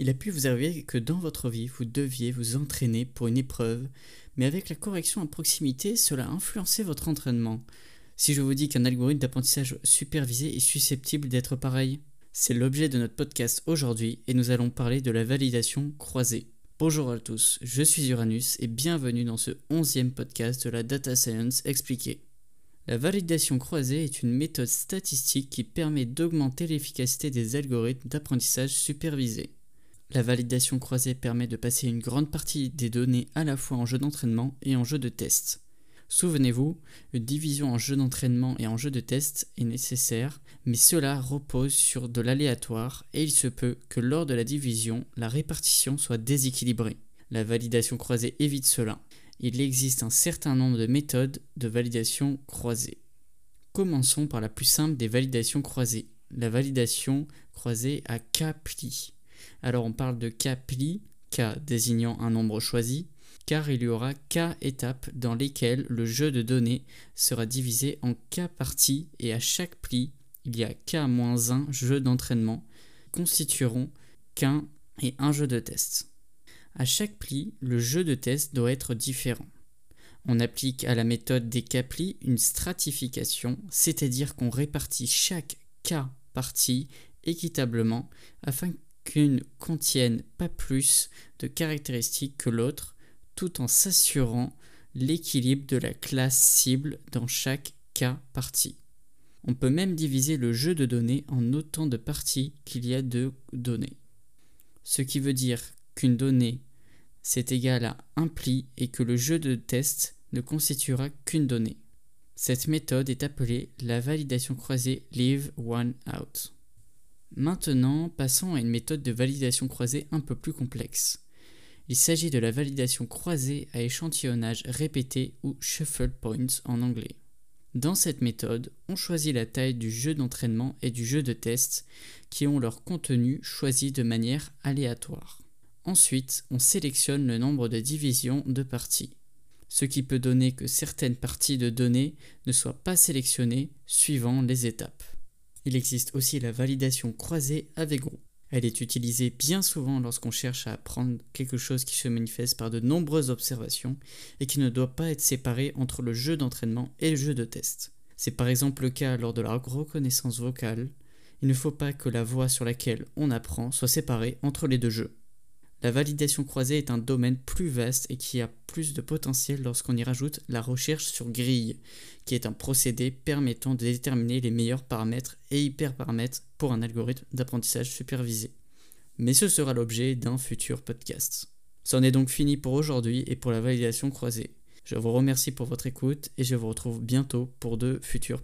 Il a pu vous arriver que dans votre vie, vous deviez vous entraîner pour une épreuve, mais avec la correction à proximité, cela a influencé votre entraînement. Si je vous dis qu'un algorithme d'apprentissage supervisé est susceptible d'être pareil, c'est l'objet de notre podcast aujourd'hui et nous allons parler de la validation croisée. Bonjour à tous, je suis Uranus et bienvenue dans ce onzième podcast de la Data Science expliquée. La validation croisée est une méthode statistique qui permet d'augmenter l'efficacité des algorithmes d'apprentissage supervisés. La validation croisée permet de passer une grande partie des données à la fois en jeu d'entraînement et en jeu de test. Souvenez-vous, une division en jeu d'entraînement et en jeu de test est nécessaire, mais cela repose sur de l'aléatoire et il se peut que lors de la division, la répartition soit déséquilibrée. La validation croisée évite cela. Il existe un certain nombre de méthodes de validation croisée. Commençons par la plus simple des validations croisées, la validation croisée à k pli. Alors on parle de k pli, k désignant un nombre choisi, car il y aura k étapes dans lesquelles le jeu de données sera divisé en k parties et à chaque pli, il y a k-1 jeux d'entraînement constitueront qu'un et un jeu de test. À chaque pli, le jeu de test doit être différent. On applique à la méthode des k-plis une stratification, c'est-à-dire qu'on répartit chaque k partie équitablement afin qu'une contienne pas plus de caractéristiques que l'autre, tout en s'assurant l'équilibre de la classe cible dans chaque cas partie. On peut même diviser le jeu de données en autant de parties qu'il y a de données. Ce qui veut dire qu'une donnée c'est égal à un pli et que le jeu de test ne constituera qu'une donnée. Cette méthode est appelée la validation croisée Leave One Out. Maintenant, passons à une méthode de validation croisée un peu plus complexe. Il s'agit de la validation croisée à échantillonnage répété ou shuffle points en anglais. Dans cette méthode, on choisit la taille du jeu d'entraînement et du jeu de test qui ont leur contenu choisi de manière aléatoire. Ensuite, on sélectionne le nombre de divisions de parties, ce qui peut donner que certaines parties de données ne soient pas sélectionnées suivant les étapes. Il existe aussi la validation croisée avec groupe. Elle est utilisée bien souvent lorsqu'on cherche à apprendre quelque chose qui se manifeste par de nombreuses observations et qui ne doit pas être séparé entre le jeu d'entraînement et le jeu de test. C'est par exemple le cas lors de la reconnaissance vocale. Il ne faut pas que la voix sur laquelle on apprend soit séparée entre les deux jeux. La validation croisée est un domaine plus vaste et qui a plus de potentiel lorsqu'on y rajoute la recherche sur grille, qui est un procédé permettant de déterminer les meilleurs paramètres et hyperparamètres pour un algorithme d'apprentissage supervisé. Mais ce sera l'objet d'un futur podcast. C'en est donc fini pour aujourd'hui et pour la validation croisée. Je vous remercie pour votre écoute et je vous retrouve bientôt pour de futurs